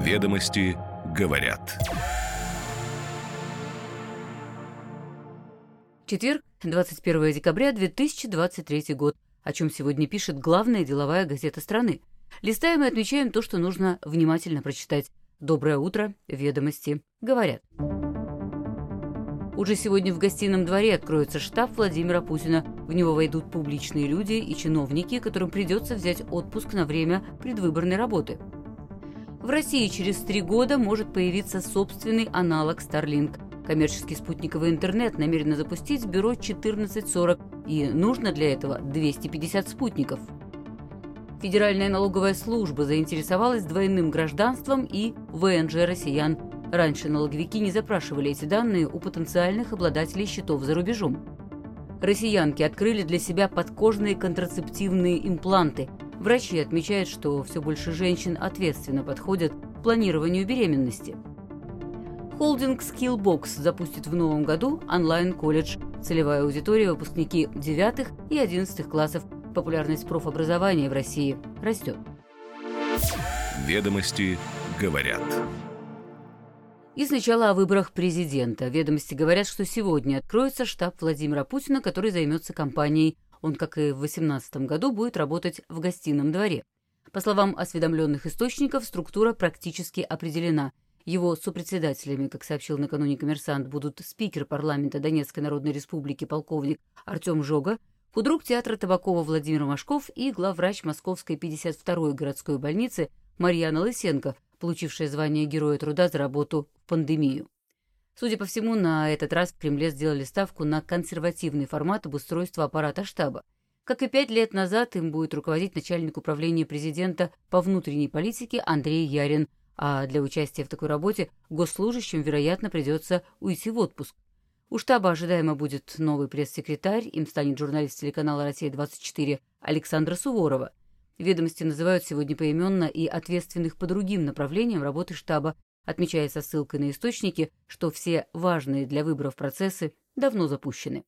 Ведомости говорят. Четверг, 21 декабря 2023 год. О чем сегодня пишет главная деловая газета страны. Листаем и отмечаем то, что нужно внимательно прочитать. Доброе утро, ведомости говорят. Уже сегодня в гостином дворе откроется штаб Владимира Путина. В него войдут публичные люди и чиновники, которым придется взять отпуск на время предвыборной работы. В России через три года может появиться собственный аналог Starlink. Коммерческий спутниковый интернет намерено запустить бюро 1440, и нужно для этого 250 спутников. Федеральная налоговая служба заинтересовалась двойным гражданством и ВНЖ россиян – Раньше налоговики не запрашивали эти данные у потенциальных обладателей счетов за рубежом. Россиянки открыли для себя подкожные контрацептивные импланты. Врачи отмечают, что все больше женщин ответственно подходят к планированию беременности. Холдинг Skillbox запустит в новом году онлайн-колледж. Целевая аудитория – выпускники 9 и 11 классов. Популярность профобразования в России растет. Ведомости говорят. И сначала о выборах президента. Ведомости говорят, что сегодня откроется штаб Владимира Путина, который займется кампанией. Он, как и в 2018 году, будет работать в гостином дворе. По словам осведомленных источников, структура практически определена. Его сопредседателями, как сообщил накануне коммерсант, будут спикер парламента Донецкой Народной Республики полковник Артем Жога, худрук театра Табакова Владимир Машков и главврач Московской 52-й городской больницы Марьяна Лысенко – получившая звание Героя труда за работу в пандемию. Судя по всему, на этот раз в Кремле сделали ставку на консервативный формат обустройства аппарата штаба. Как и пять лет назад, им будет руководить начальник управления президента по внутренней политике Андрей Ярин, а для участия в такой работе госслужащим, вероятно, придется уйти в отпуск. У штаба ожидаемо будет новый пресс-секретарь, им станет журналист телеканала «Россия-24» Александра Суворова. Ведомости называют сегодня поименно и ответственных по другим направлениям работы штаба, отмечая со ссылкой на источники, что все важные для выборов процессы давно запущены.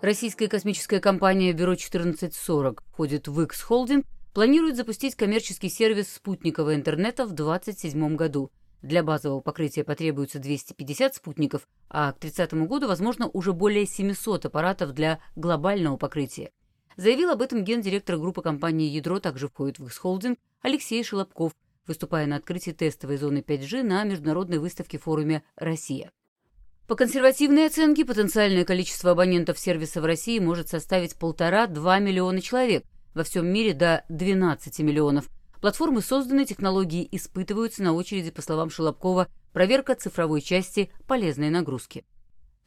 Российская космическая компания «Бюро 1440» входит в X Holding, планирует запустить коммерческий сервис спутникового интернета в 2027 году. Для базового покрытия потребуется 250 спутников, а к 30 году, возможно, уже более 700 аппаратов для глобального покрытия. Заявил об этом гендиректор группы компании «Ядро», также входит в их холдинг, Алексей Шелопков, выступая на открытии тестовой зоны 5G на международной выставке форуме «Россия». По консервативной оценке, потенциальное количество абонентов сервиса в России может составить полтора-два миллиона человек, во всем мире до 12 миллионов – Платформы созданы, технологии испытываются на очереди, по словам Шелопкова, проверка цифровой части полезной нагрузки.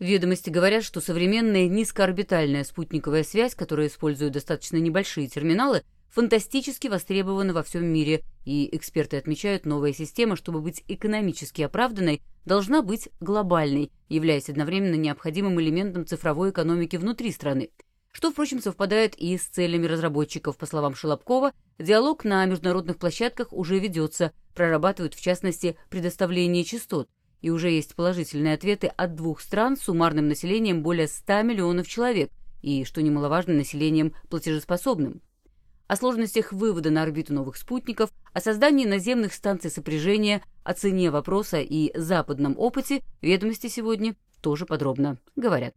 Ведомости говорят, что современная низкоорбитальная спутниковая связь, которая использует достаточно небольшие терминалы, фантастически востребована во всем мире, и эксперты отмечают, новая система, чтобы быть экономически оправданной, должна быть глобальной, являясь одновременно необходимым элементом цифровой экономики внутри страны – что, впрочем, совпадает и с целями разработчиков. По словам Шелопкова, диалог на международных площадках уже ведется, прорабатывают, в частности, предоставление частот, и уже есть положительные ответы от двух стран с суммарным населением более 100 миллионов человек и, что немаловажно, населением платежеспособным. О сложностях вывода на орбиту новых спутников, о создании наземных станций сопряжения, о цене вопроса и западном опыте ведомости сегодня тоже подробно говорят.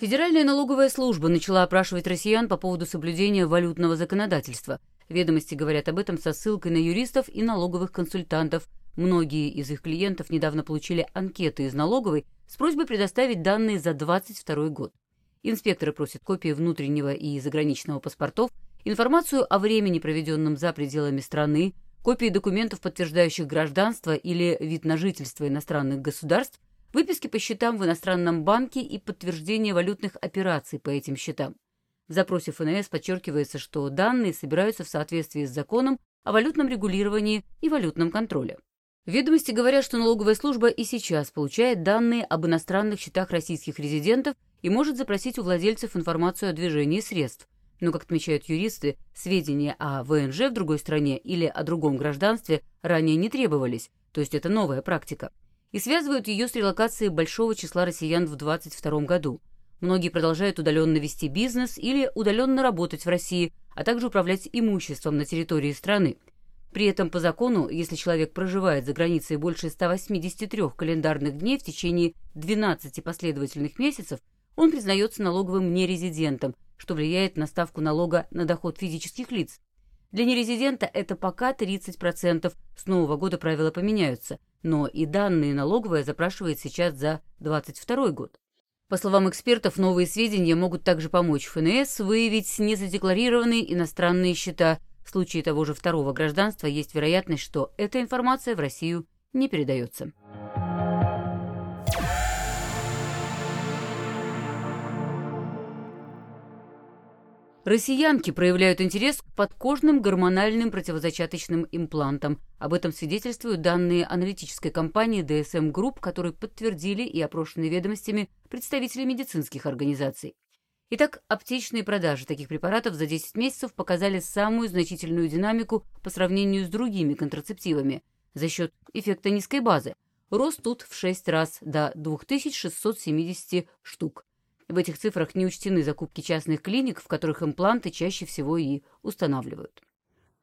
Федеральная налоговая служба начала опрашивать россиян по поводу соблюдения валютного законодательства. Ведомости говорят об этом со ссылкой на юристов и налоговых консультантов. Многие из их клиентов недавно получили анкеты из налоговой с просьбой предоставить данные за 2022 год. Инспекторы просят копии внутреннего и заграничного паспортов, информацию о времени, проведенном за пределами страны, копии документов, подтверждающих гражданство или вид на жительство иностранных государств, выписки по счетам в иностранном банке и подтверждение валютных операций по этим счетам. В запросе ФНС подчеркивается, что данные собираются в соответствии с законом о валютном регулировании и валютном контроле. Ведомости говорят, что налоговая служба и сейчас получает данные об иностранных счетах российских резидентов и может запросить у владельцев информацию о движении средств. Но, как отмечают юристы, сведения о ВНЖ в другой стране или о другом гражданстве ранее не требовались, то есть это новая практика. И связывают ее с релокацией большого числа россиян в 2022 году. Многие продолжают удаленно вести бизнес или удаленно работать в России, а также управлять имуществом на территории страны. При этом по закону, если человек проживает за границей больше 183 календарных дней в течение 12 последовательных месяцев, он признается налоговым нерезидентом, что влияет на ставку налога на доход физических лиц. Для нерезидента это пока 30%, с нового года правила поменяются, но и данные налоговая запрашивает сейчас за 2022 год. По словам экспертов, новые сведения могут также помочь ФНС выявить незадекларированные иностранные счета. В случае того же второго гражданства есть вероятность, что эта информация в Россию не передается. Россиянки проявляют интерес к подкожным гормональным противозачаточным имплантам. Об этом свидетельствуют данные аналитической компании DSM Group, которые подтвердили и опрошены ведомостями представители медицинских организаций. Итак, аптечные продажи таких препаратов за 10 месяцев показали самую значительную динамику по сравнению с другими контрацептивами за счет эффекта низкой базы. Рост тут в 6 раз до 2670 штук. В этих цифрах не учтены закупки частных клиник, в которых импланты чаще всего и устанавливают.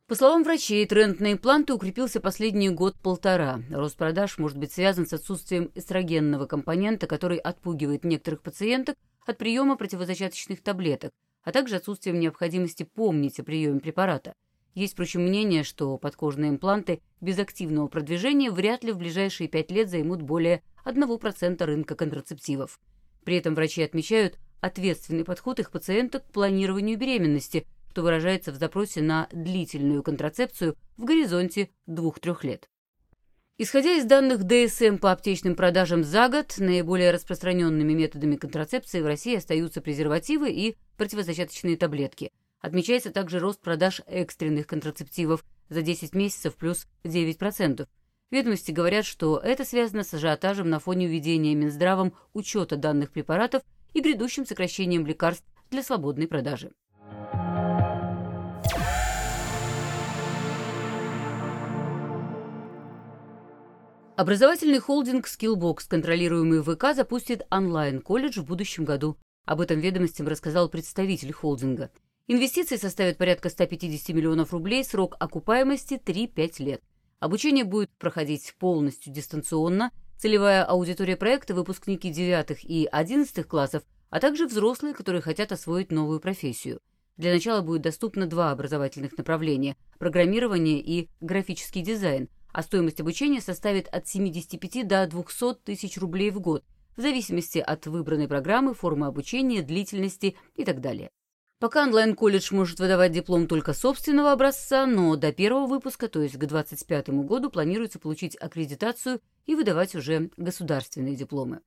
По словам врачей, тренд на импланты укрепился последний год-полтора. Рост продаж может быть связан с отсутствием эстрогенного компонента, который отпугивает некоторых пациенток от приема противозачаточных таблеток, а также отсутствием необходимости помнить о приеме препарата. Есть, впрочем, мнение, что подкожные импланты без активного продвижения вряд ли в ближайшие пять лет займут более 1% рынка контрацептивов. При этом врачи отмечают ответственный подход их пациенток к планированию беременности, что выражается в запросе на длительную контрацепцию в горизонте 2-3 лет. Исходя из данных ДСМ по аптечным продажам за год, наиболее распространенными методами контрацепции в России остаются презервативы и противозачаточные таблетки. Отмечается также рост продаж экстренных контрацептивов за 10 месяцев плюс 9%, Ведомости говорят, что это связано с ажиотажем на фоне введения Минздравом учета данных препаратов и грядущим сокращением лекарств для свободной продажи. Образовательный холдинг Skillbox, контролируемый ВК, запустит онлайн-колледж в будущем году. Об этом ведомостям рассказал представитель холдинга. Инвестиции составят порядка 150 миллионов рублей, срок окупаемости 3-5 лет. Обучение будет проходить полностью дистанционно. Целевая аудитория проекта – выпускники 9 и 11 классов, а также взрослые, которые хотят освоить новую профессию. Для начала будет доступно два образовательных направления – программирование и графический дизайн, а стоимость обучения составит от 75 до 200 тысяч рублей в год, в зависимости от выбранной программы, формы обучения, длительности и так далее. Пока онлайн-колледж может выдавать диплом только собственного образца, но до первого выпуска, то есть к 2025 году, планируется получить аккредитацию и выдавать уже государственные дипломы.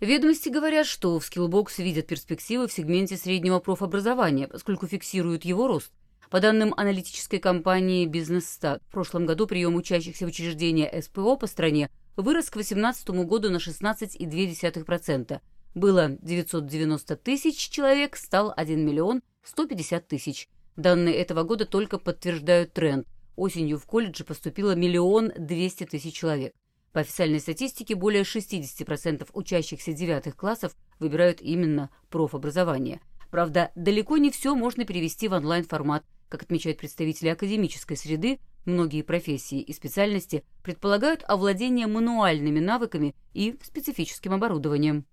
Ведомости говорят, что в Skillbox видят перспективы в сегменте среднего профобразования, поскольку фиксируют его рост. По данным аналитической компании BusinessStat, в прошлом году прием учащихся в учреждения СПО по стране вырос к 2018 году на 16,2%, было 990 тысяч человек, стал 1 миллион 150 тысяч. Данные этого года только подтверждают тренд. Осенью в колледже поступило миллион 200 тысяч человек. По официальной статистике, более 60% учащихся девятых классов выбирают именно профобразование. Правда, далеко не все можно перевести в онлайн-формат. Как отмечают представители академической среды, многие профессии и специальности предполагают овладение мануальными навыками и специфическим оборудованием.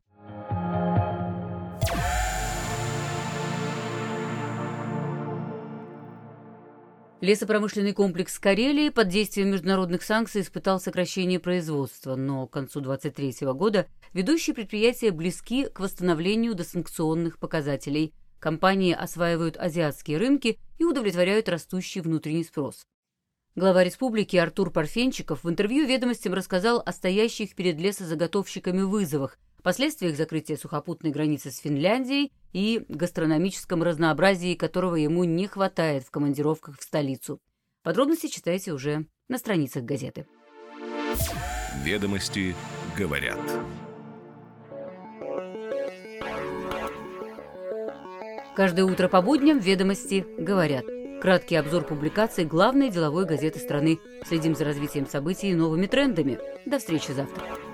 Лесопромышленный комплекс Карелии под действием международных санкций испытал сокращение производства, но к концу 2023 года ведущие предприятия близки к восстановлению досанкционных показателей. Компании осваивают азиатские рынки и удовлетворяют растущий внутренний спрос. Глава республики Артур Парфенчиков в интервью ведомостям рассказал о стоящих перед лесозаготовщиками вызовах, последствиях закрытия сухопутной границы с Финляндией и гастрономическом разнообразии, которого ему не хватает в командировках в столицу. Подробности читайте уже на страницах газеты. Ведомости говорят. Каждое утро по будням «Ведомости говорят». Краткий обзор публикаций главной деловой газеты страны. Следим за развитием событий и новыми трендами. До встречи завтра.